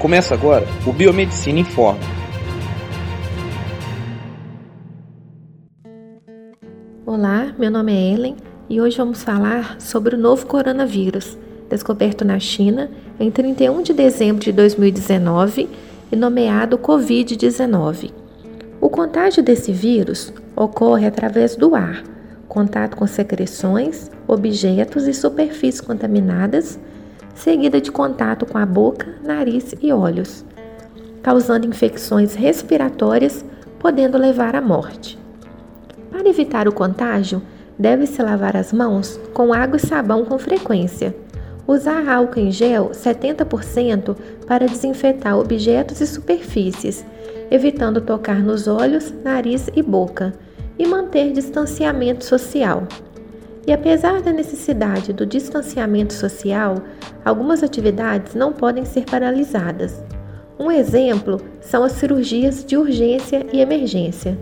Começa agora o Biomedicina Informa. Olá, meu nome é Ellen e hoje vamos falar sobre o novo coronavírus, descoberto na China em 31 de dezembro de 2019 e nomeado Covid-19. O contágio desse vírus ocorre através do ar, contato com secreções, objetos e superfícies contaminadas seguida de contato com a boca, nariz e olhos, causando infecções respiratórias, podendo levar à morte. Para evitar o contágio, deve-se lavar as mãos com água e sabão com frequência. Usar álcool em gel 70% para desinfetar objetos e superfícies, evitando tocar nos olhos, nariz e boca, e manter distanciamento social. E apesar da necessidade do distanciamento social, algumas atividades não podem ser paralisadas. Um exemplo são as cirurgias de urgência e emergência.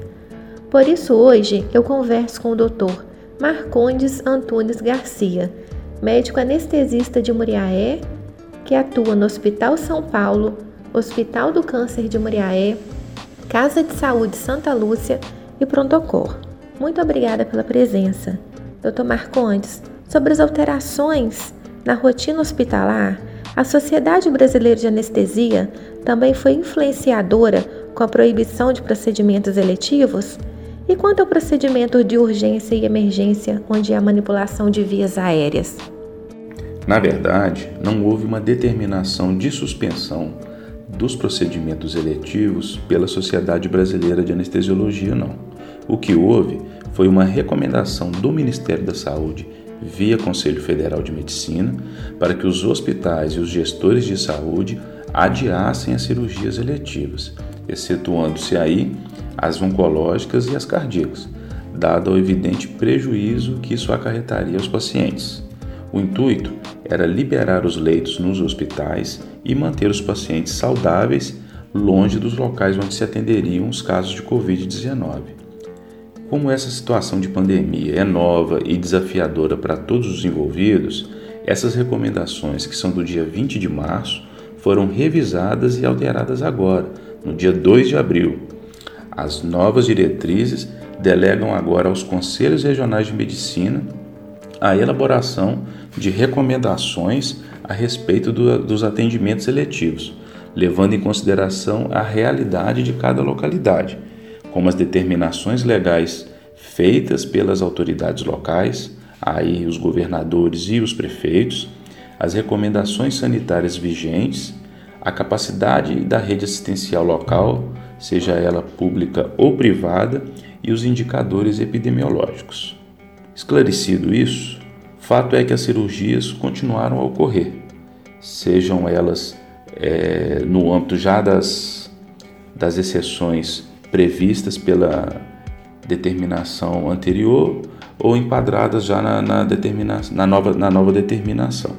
Por isso, hoje eu converso com o Dr. Marcondes Antunes Garcia, médico anestesista de Muriaé, que atua no Hospital São Paulo, Hospital do Câncer de Muriaé, Casa de Saúde Santa Lúcia e Prontocor. Muito obrigada pela presença. Dr. Marcondes, sobre as alterações na rotina hospitalar, a Sociedade Brasileira de Anestesia também foi influenciadora com a proibição de procedimentos eletivos? E quanto ao procedimento de urgência e emergência, onde há manipulação de vias aéreas? Na verdade, não houve uma determinação de suspensão dos procedimentos eletivos pela Sociedade Brasileira de Anestesiologia, não. O que houve foi uma recomendação do Ministério da Saúde via Conselho Federal de Medicina para que os hospitais e os gestores de saúde adiassem as cirurgias eletivas, excetuando-se aí as oncológicas e as cardíacas, dado o evidente prejuízo que isso acarretaria aos pacientes. O intuito era liberar os leitos nos hospitais e manter os pacientes saudáveis longe dos locais onde se atenderiam os casos de Covid-19. Como essa situação de pandemia é nova e desafiadora para todos os envolvidos, essas recomendações, que são do dia 20 de março, foram revisadas e alteradas agora, no dia 2 de abril. As novas diretrizes delegam agora aos conselhos regionais de medicina a elaboração de recomendações a respeito do, dos atendimentos eletivos, levando em consideração a realidade de cada localidade como as determinações legais feitas pelas autoridades locais, aí os governadores e os prefeitos, as recomendações sanitárias vigentes, a capacidade da rede assistencial local, seja ela pública ou privada, e os indicadores epidemiológicos. Esclarecido isso, fato é que as cirurgias continuaram a ocorrer, sejam elas é, no âmbito já das, das exceções previstas pela determinação anterior ou enquadradas já na, na, determinação, na, nova, na nova determinação.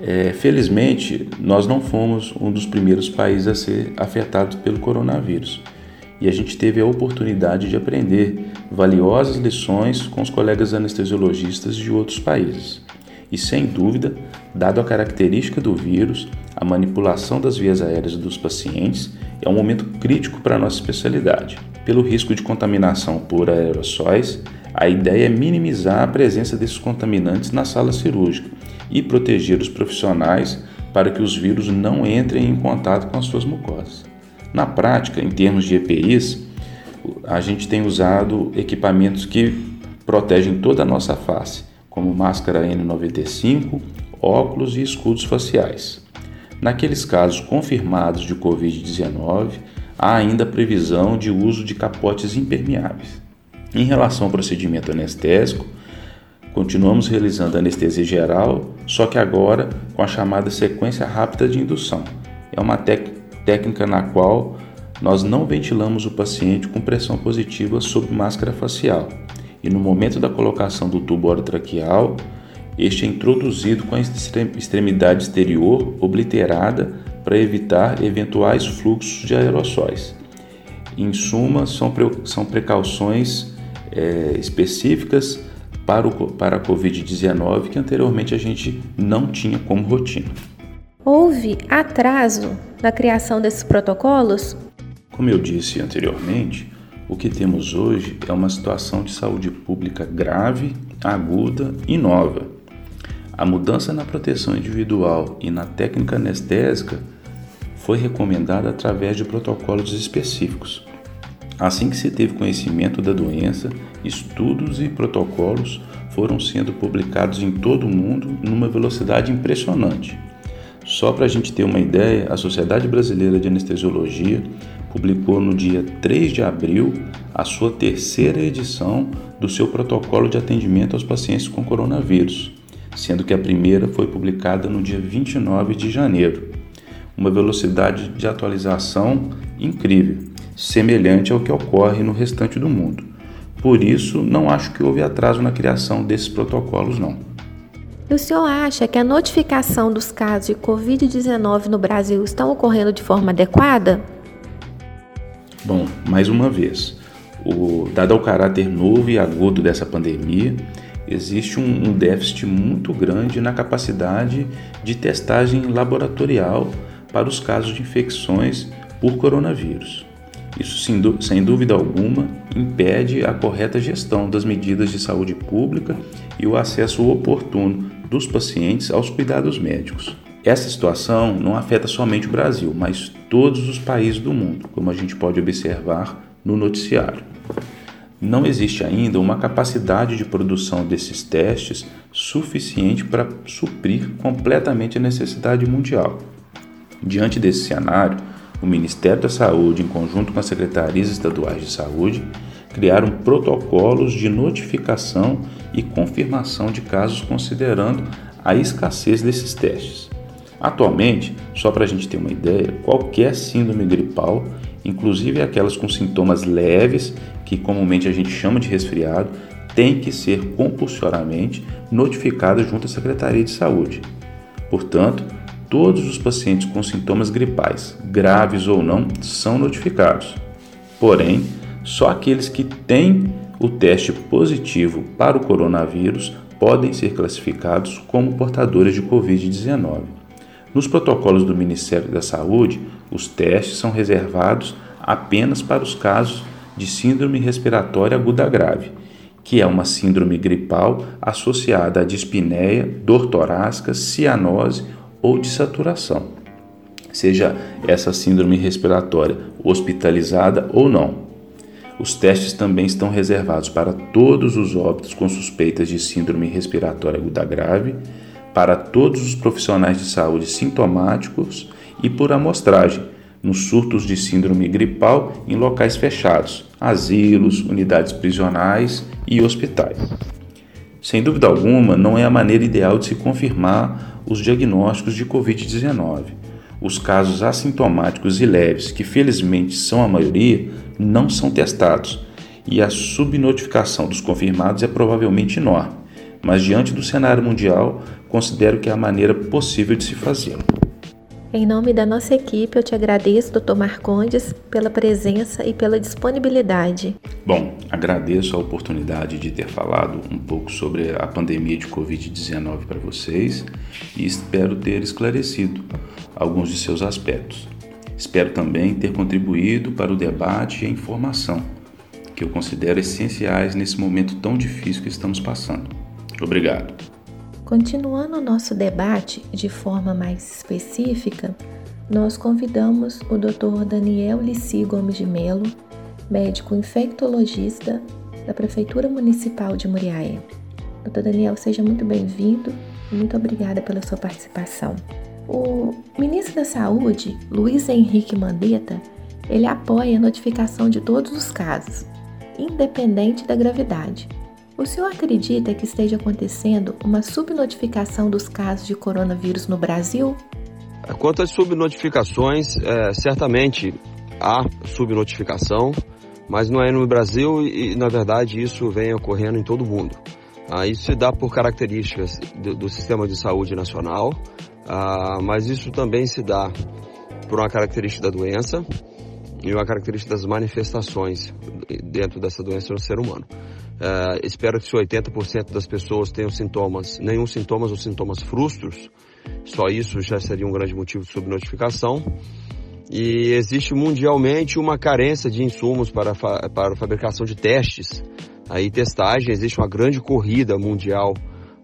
É, felizmente, nós não fomos um dos primeiros países a ser afetados pelo coronavírus e a gente teve a oportunidade de aprender valiosas lições com os colegas anestesiologistas de outros países. E sem dúvida, dado a característica do vírus, a manipulação das vias aéreas dos pacientes é um momento crítico para a nossa especialidade. Pelo risco de contaminação por aerossóis, a ideia é minimizar a presença desses contaminantes na sala cirúrgica e proteger os profissionais para que os vírus não entrem em contato com as suas mucosas. Na prática, em termos de EPIs, a gente tem usado equipamentos que protegem toda a nossa face, como máscara N95, óculos e escudos faciais. Naqueles casos confirmados de Covid-19, há ainda previsão de uso de capotes impermeáveis. Em relação ao procedimento anestésico, continuamos realizando anestesia geral, só que agora com a chamada sequência rápida de indução. É uma técnica na qual nós não ventilamos o paciente com pressão positiva sob máscara facial. E no momento da colocação do tubo orotraqueal, este é introduzido com a extremidade exterior obliterada para evitar eventuais fluxos de aerossóis. Em suma, são, são precauções é, específicas para, o, para a Covid-19 que anteriormente a gente não tinha como rotina. Houve atraso na criação desses protocolos? Como eu disse anteriormente, o que temos hoje é uma situação de saúde pública grave, aguda e nova. A mudança na proteção individual e na técnica anestésica foi recomendada através de protocolos específicos. Assim que se teve conhecimento da doença, estudos e protocolos foram sendo publicados em todo o mundo numa velocidade impressionante. Só para a gente ter uma ideia, a Sociedade Brasileira de Anestesiologia publicou no dia 3 de abril a sua terceira edição do seu protocolo de atendimento aos pacientes com coronavírus, sendo que a primeira foi publicada no dia 29 de janeiro. Uma velocidade de atualização incrível, semelhante ao que ocorre no restante do mundo. Por isso, não acho que houve atraso na criação desses protocolos, não. E o senhor acha que a notificação dos casos de Covid-19 no Brasil estão ocorrendo de forma adequada? Bom, mais uma vez, o, dado o caráter novo e agudo dessa pandemia, existe um, um déficit muito grande na capacidade de testagem laboratorial para os casos de infecções por coronavírus. Isso, sem dúvida alguma, impede a correta gestão das medidas de saúde pública e o acesso oportuno dos pacientes aos cuidados médicos. Essa situação não afeta somente o Brasil, mas todos os países do mundo, como a gente pode observar no noticiário. Não existe ainda uma capacidade de produção desses testes suficiente para suprir completamente a necessidade mundial. Diante desse cenário, o Ministério da Saúde, em conjunto com as secretarias estaduais de saúde, criaram protocolos de notificação e confirmação de casos considerando a escassez desses testes. Atualmente, só para a gente ter uma ideia, qualquer síndrome gripal, inclusive aquelas com sintomas leves, que comumente a gente chama de resfriado, tem que ser compulsoriamente notificada junto à Secretaria de Saúde. Portanto, todos os pacientes com sintomas gripais, graves ou não, são notificados. Porém, só aqueles que têm o teste positivo para o coronavírus podem ser classificados como portadores de Covid-19. Nos protocolos do Ministério da Saúde, os testes são reservados apenas para os casos de síndrome respiratória aguda grave, que é uma síndrome gripal associada à dispneia, dor torácica, cianose ou de saturação, seja essa síndrome respiratória hospitalizada ou não. Os testes também estão reservados para todos os óbitos com suspeitas de síndrome respiratória aguda grave, para todos os profissionais de saúde sintomáticos e por amostragem, nos surtos de síndrome gripal em locais fechados, asilos, unidades prisionais e hospitais. Sem dúvida alguma, não é a maneira ideal de se confirmar os diagnósticos de Covid-19. Os casos assintomáticos e leves, que felizmente são a maioria, não são testados e a subnotificação dos confirmados é provavelmente enorme mas diante do cenário mundial, considero que é a maneira possível de se fazer. Em nome da nossa equipe, eu te agradeço, Dr. Marcondes, pela presença e pela disponibilidade. Bom, agradeço a oportunidade de ter falado um pouco sobre a pandemia de Covid-19 para vocês e espero ter esclarecido alguns de seus aspectos. Espero também ter contribuído para o debate e a informação, que eu considero essenciais nesse momento tão difícil que estamos passando. Obrigado. Continuando o nosso debate de forma mais específica, nós convidamos o Dr. Daniel Lissi Gomes de Melo, médico infectologista da Prefeitura Municipal de Muriaé. Dr. Daniel, seja muito bem-vindo e muito obrigada pela sua participação. O ministro da Saúde, Luiz Henrique Mandetta, ele apoia a notificação de todos os casos, independente da gravidade. O senhor acredita que esteja acontecendo uma subnotificação dos casos de coronavírus no Brasil? Quanto às subnotificações, é, certamente há subnotificação, mas não é no Brasil e, na verdade, isso vem ocorrendo em todo o mundo. Ah, isso se dá por características do, do sistema de saúde nacional, ah, mas isso também se dá por uma característica da doença e uma característica das manifestações dentro dessa doença no ser humano. Uh, espero que se 80% das pessoas tenham sintomas, nenhum sintomas ou sintomas frustros, Só isso já seria um grande motivo de subnotificação. E existe mundialmente uma carência de insumos para, para a fabricação de testes. Aí testagem, existe uma grande corrida mundial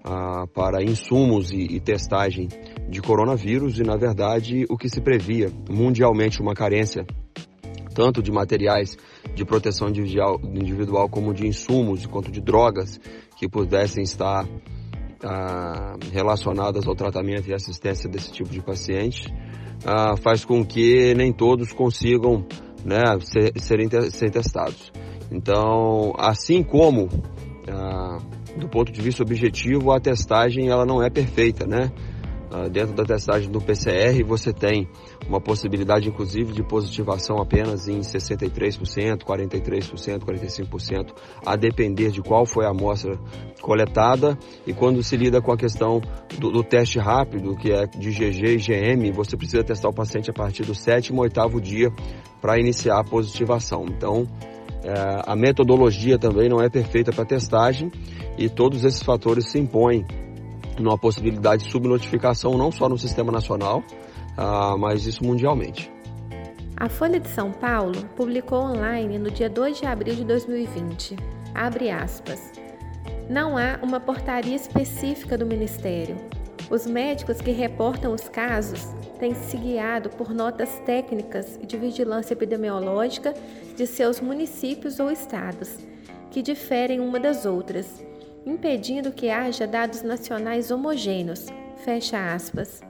ah, para insumos e, e testagem de coronavírus e, na verdade, o que se previa mundialmente uma carência tanto de materiais de proteção individual, individual como de insumos, quanto de drogas que pudessem estar ah, relacionadas ao tratamento e assistência desse tipo de paciente, ah, faz com que nem todos consigam né, ser, serem, serem testados. Então, assim como ah, do ponto de vista objetivo, a testagem ela não é perfeita, né? Ah, dentro da testagem do PCR, você tem uma possibilidade, inclusive, de positivação apenas em 63%, 43%, 45%, a depender de qual foi a amostra coletada. E quando se lida com a questão do, do teste rápido, que é de GG e GM, você precisa testar o paciente a partir do sétimo ou oitavo dia para iniciar a positivação. Então, é, a metodologia também não é perfeita para testagem e todos esses fatores se impõem numa possibilidade de subnotificação não só no sistema nacional, uh, mas isso mundialmente. A Folha de São Paulo publicou online no dia 2 de abril de 2020. Abre aspas. Não há uma portaria específica do Ministério. Os médicos que reportam os casos têm se guiado por notas técnicas de vigilância epidemiológica de seus municípios ou estados, que diferem uma das outras impedindo que haja dados nacionais homogêneos. Fecha aspas.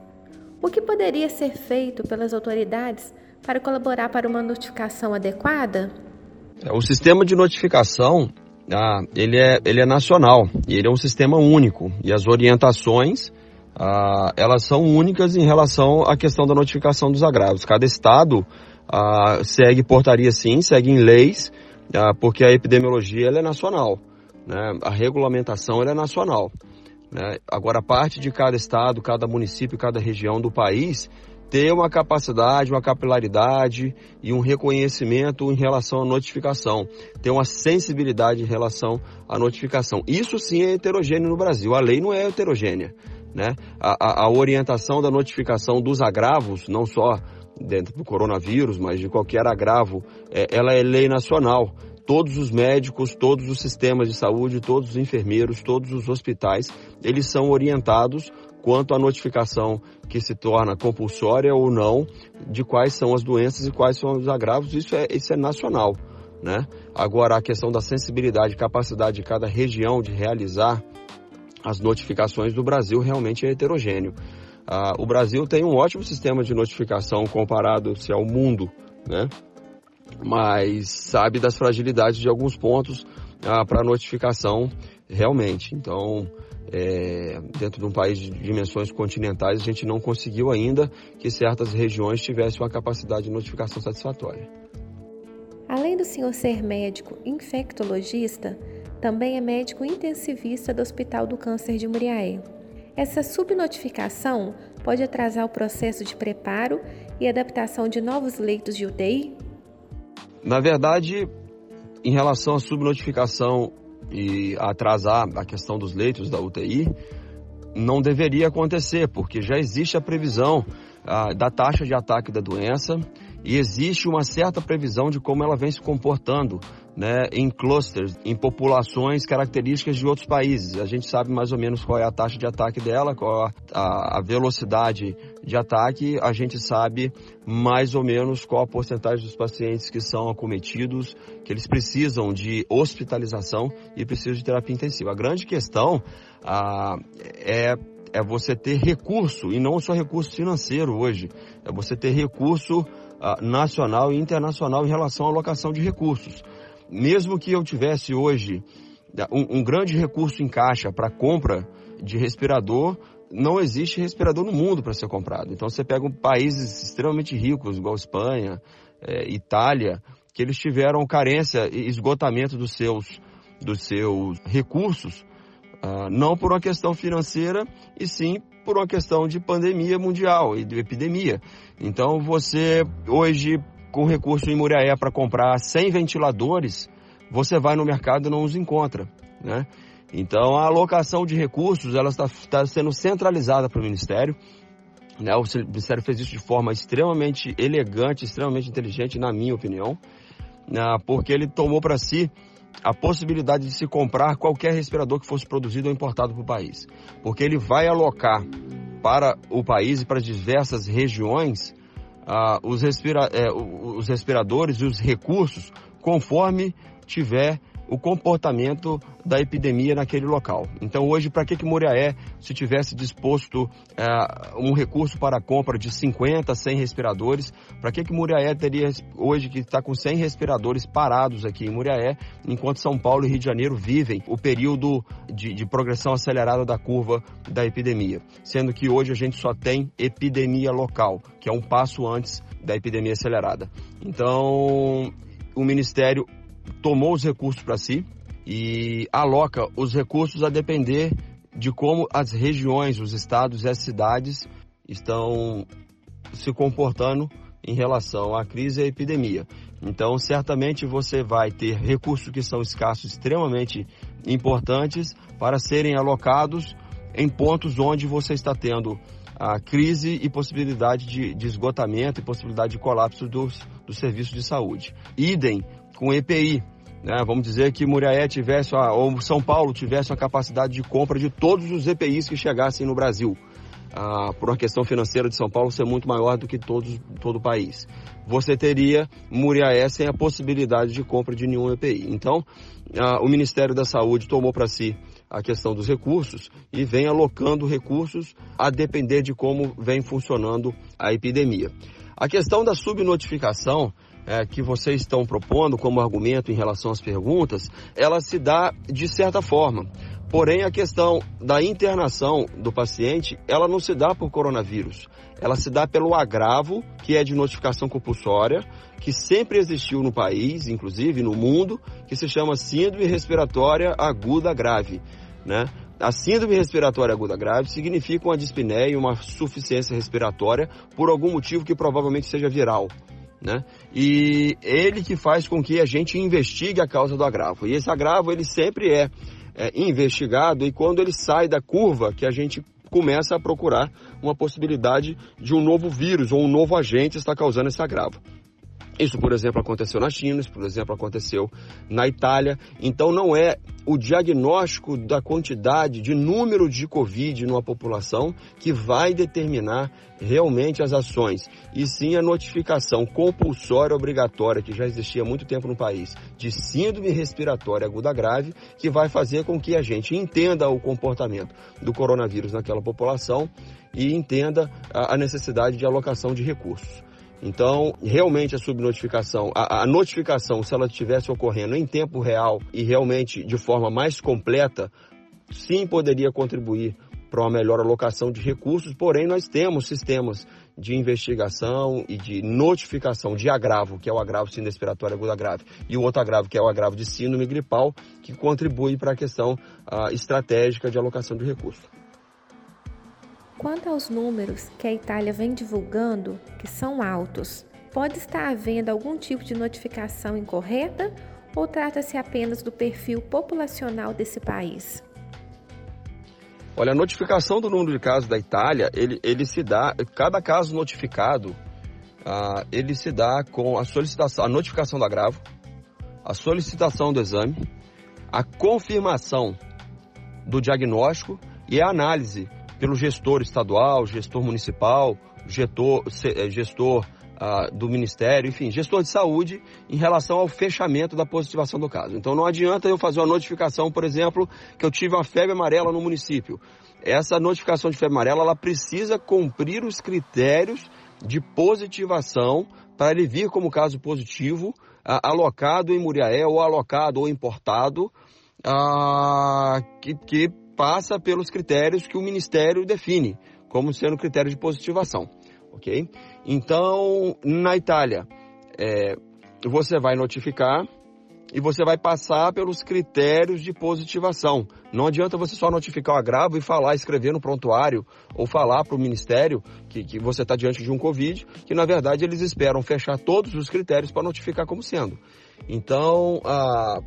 O que poderia ser feito pelas autoridades para colaborar para uma notificação adequada? É, o sistema de notificação ah, ele, é, ele é nacional e ele é um sistema único e as orientações ah, elas são únicas em relação à questão da notificação dos agravos. Cada estado ah, segue portaria sim, segue em leis, ah, porque a epidemiologia é nacional. Né? A regulamentação é nacional. Né? Agora, parte de cada estado, cada município, cada região do país ter uma capacidade, uma capilaridade e um reconhecimento em relação à notificação, ter uma sensibilidade em relação à notificação. Isso sim é heterogêneo no Brasil, a lei não é heterogênea. Né? A, a, a orientação da notificação dos agravos, não só dentro do coronavírus, mas de qualquer agravo, é, ela é lei nacional todos os médicos, todos os sistemas de saúde, todos os enfermeiros, todos os hospitais, eles são orientados quanto à notificação que se torna compulsória ou não, de quais são as doenças e quais são os agravos, isso é, isso é nacional. Né? Agora, a questão da sensibilidade e capacidade de cada região de realizar as notificações do Brasil realmente é heterogêneo. Ah, o Brasil tem um ótimo sistema de notificação comparado-se ao mundo, né? Mas sabe das fragilidades de alguns pontos ah, para notificação realmente. Então, é, dentro de um país de dimensões continentais, a gente não conseguiu ainda que certas regiões tivessem uma capacidade de notificação satisfatória. Além do senhor ser médico infectologista, também é médico intensivista do Hospital do Câncer de Muriaé. Essa subnotificação pode atrasar o processo de preparo e adaptação de novos leitos de UTI? Na verdade, em relação à subnotificação e atrasar a questão dos leitos da UTI, não deveria acontecer, porque já existe a previsão ah, da taxa de ataque da doença e existe uma certa previsão de como ela vem se comportando né, em clusters, em populações características de outros países. A gente sabe mais ou menos qual é a taxa de ataque dela, qual a, a velocidade de ataque, a gente sabe mais ou menos qual a porcentagem dos pacientes que são acometidos, que eles precisam de hospitalização e precisam de terapia intensiva. A grande questão ah, é é você ter recurso, e não só recurso financeiro hoje, é você ter recurso ah, nacional e internacional em relação à alocação de recursos mesmo que eu tivesse hoje né, um, um grande recurso em caixa para compra de respirador, não existe respirador no mundo para ser comprado. Então você pega países extremamente ricos, igual Espanha, é, Itália, que eles tiveram carência e esgotamento dos seus, dos seus recursos, uh, não por uma questão financeira, e sim por uma questão de pandemia mundial e de epidemia. Então você hoje com recurso em Muriaé para comprar 100 ventiladores, você vai no mercado e não os encontra, né? Então a alocação de recursos ela está, está sendo centralizada para o Ministério. Né? O Ministério fez isso de forma extremamente elegante, extremamente inteligente, na minha opinião, né? porque ele tomou para si a possibilidade de se comprar qualquer respirador que fosse produzido ou importado para o país. Porque ele vai alocar para o país e para diversas regiões uh, os, respira é, os respiradores e os recursos conforme tiver o comportamento da epidemia naquele local. Então hoje, para que que Muriaé, se tivesse disposto é, um recurso para a compra de 50, 100 respiradores, para que que Muriaé teria hoje que está com 100 respiradores parados aqui em Muriaé, enquanto São Paulo e Rio de Janeiro vivem o período de, de progressão acelerada da curva da epidemia, sendo que hoje a gente só tem epidemia local, que é um passo antes da epidemia acelerada. Então, o Ministério tomou os recursos para si e aloca os recursos a depender de como as regiões, os estados e as cidades estão se comportando em relação à crise e à epidemia. Então, certamente você vai ter recursos que são escassos, extremamente importantes, para serem alocados em pontos onde você está tendo a crise e possibilidade de, de esgotamento e possibilidade de colapso dos, dos serviços de saúde. Idem com EPI. Né? Vamos dizer que Muriaé tivesse, ou São Paulo tivesse a capacidade de compra de todos os EPIs que chegassem no Brasil. Ah, por uma questão financeira de São Paulo ser muito maior do que todos, todo o país. Você teria Muriaé sem a possibilidade de compra de nenhum EPI. Então, ah, o Ministério da Saúde tomou para si a questão dos recursos e vem alocando recursos a depender de como vem funcionando a epidemia. A questão da subnotificação é, que vocês estão propondo como argumento em relação às perguntas, ela se dá de certa forma. Porém, a questão da internação do paciente, ela não se dá por coronavírus. Ela se dá pelo agravo, que é de notificação compulsória, que sempre existiu no país, inclusive no mundo, que se chama síndrome respiratória aguda grave, né? A síndrome respiratória aguda grave significa uma dispneia, uma suficiência respiratória por algum motivo que provavelmente seja viral né? E ele que faz com que a gente investigue a causa do agravo. E esse agravo ele sempre é, é investigado e quando ele sai da curva que a gente começa a procurar uma possibilidade de um novo vírus ou um novo agente está causando esse agravo. Isso, por exemplo, aconteceu na China, isso, por exemplo, aconteceu na Itália. Então, não é o diagnóstico da quantidade de número de Covid numa população que vai determinar realmente as ações, e sim a notificação compulsória obrigatória que já existia há muito tempo no país de síndrome respiratória aguda grave, que vai fazer com que a gente entenda o comportamento do coronavírus naquela população e entenda a necessidade de alocação de recursos. Então, realmente a subnotificação, a, a notificação, se ela estivesse ocorrendo em tempo real e realmente de forma mais completa, sim poderia contribuir para uma melhor alocação de recursos, porém nós temos sistemas de investigação e de notificação de agravo, que é o agravo síndrome respiratória aguda grave, e o outro agravo, que é o agravo de síndrome gripal, que contribui para a questão uh, estratégica de alocação de recursos. Quanto aos números que a Itália vem divulgando, que são altos, pode estar havendo algum tipo de notificação incorreta ou trata-se apenas do perfil populacional desse país? Olha, a notificação do número de casos da Itália, ele, ele se dá, cada caso notificado, ah, ele se dá com a solicitação, a notificação do agravo, a solicitação do exame, a confirmação do diagnóstico e a análise pelo gestor estadual, gestor municipal, gestor, eh, gestor ah, do Ministério, enfim, gestor de saúde em relação ao fechamento da positivação do caso. Então não adianta eu fazer uma notificação, por exemplo, que eu tive uma febre amarela no município. Essa notificação de febre amarela, ela precisa cumprir os critérios de positivação para ele vir como caso positivo, alocado em Muriaé ou alocado ou importado, ah, que, que passa pelos critérios que o Ministério define como sendo critério de positivação, ok? Então, na Itália, é, você vai notificar e você vai passar pelos critérios de positivação. Não adianta você só notificar o agravo e falar, escrever no prontuário ou falar para o Ministério que, que você está diante de um Covid, que na verdade eles esperam fechar todos os critérios para notificar como sendo. Então, a,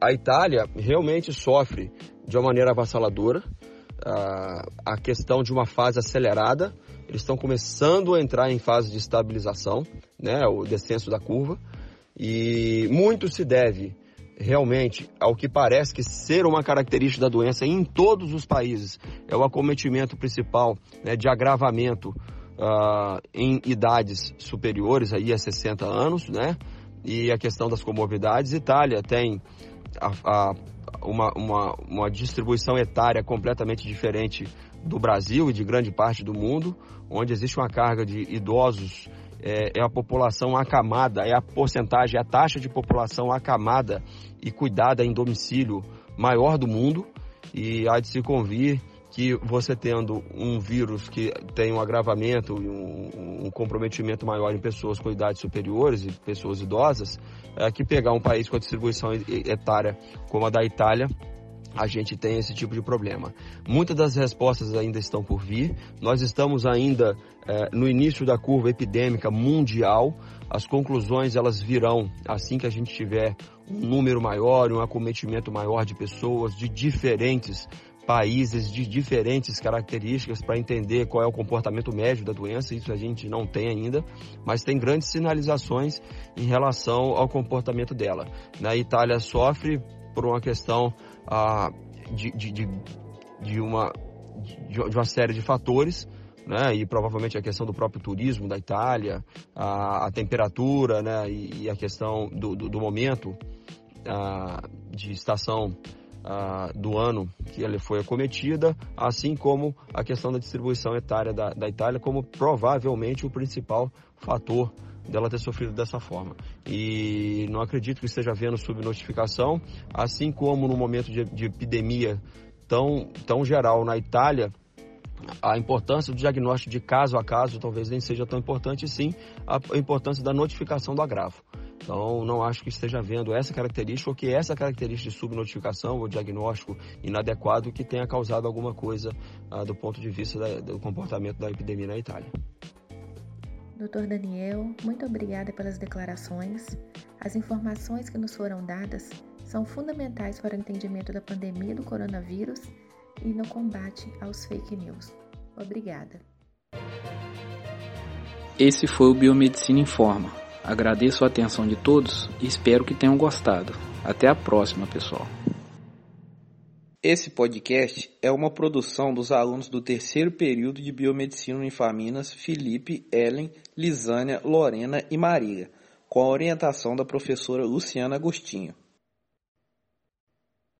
a Itália realmente sofre de uma maneira avassaladora. a questão de uma fase acelerada eles estão começando a entrar em fase de estabilização, né, o descenso da curva, e muito se deve realmente ao que parece que ser uma característica da doença em todos os países é o acometimento principal né, de agravamento uh, em idades superiores aí a 60 anos, né? E a questão das comorbidades. Itália tem a, a, uma, uma, uma distribuição etária completamente diferente do Brasil e de grande parte do mundo, onde existe uma carga de idosos é, é, a população acamada, é a porcentagem, é a taxa de população acamada e cuidada em domicílio maior do mundo. E há de se convir que você tendo um vírus que tem um agravamento e um, um, comprometimento maior em pessoas com idades superiores e pessoas idosas, é que pegar um país com a distribuição etária como a da Itália, a gente tem esse tipo de problema. Muitas das respostas ainda estão por vir. Nós estamos ainda é, no início da curva epidêmica mundial. As conclusões elas virão assim que a gente tiver um número maior, um acometimento maior de pessoas de diferentes países de diferentes características para entender qual é o comportamento médio da doença, isso a gente não tem ainda, mas tem grandes sinalizações em relação ao comportamento dela. Na Itália sofre por uma questão ah, de, de, de, de, uma, de, uma série de fatores, né, e provavelmente a questão do próprio turismo da Itália, a, a temperatura né, e, e, a questão do, do, do momento ah, de estação uh, do ano que ela foi acometida, assim como a questão da distribuição etária da, da Itália como provavelmente o principal fator dela ter sofrido dessa forma. E não acredito que esteja havendo subnotificação, assim como no momento de, de epidemia tão, tão geral na Itália, a importância do diagnóstico de caso a caso talvez nem seja tão importante, sim a importância da notificação do agravo. Então, não acho que esteja havendo essa característica ou que essa característica de subnotificação ou diagnóstico inadequado que tenha causado alguma coisa ah, do ponto de vista da, do comportamento da epidemia na Itália. Doutor Daniel, muito obrigada pelas declarações. As informações que nos foram dadas são fundamentais para o entendimento da pandemia do coronavírus e no combate aos fake news. Obrigada. Esse foi o Biomedicina Informa Agradeço a atenção de todos e espero que tenham gostado. Até a próxima, pessoal. Esse podcast é uma produção dos alunos do terceiro período de Biomedicina Unifaminas Felipe, Ellen, Lisânia, Lorena e Maria, com a orientação da professora Luciana Agostinho.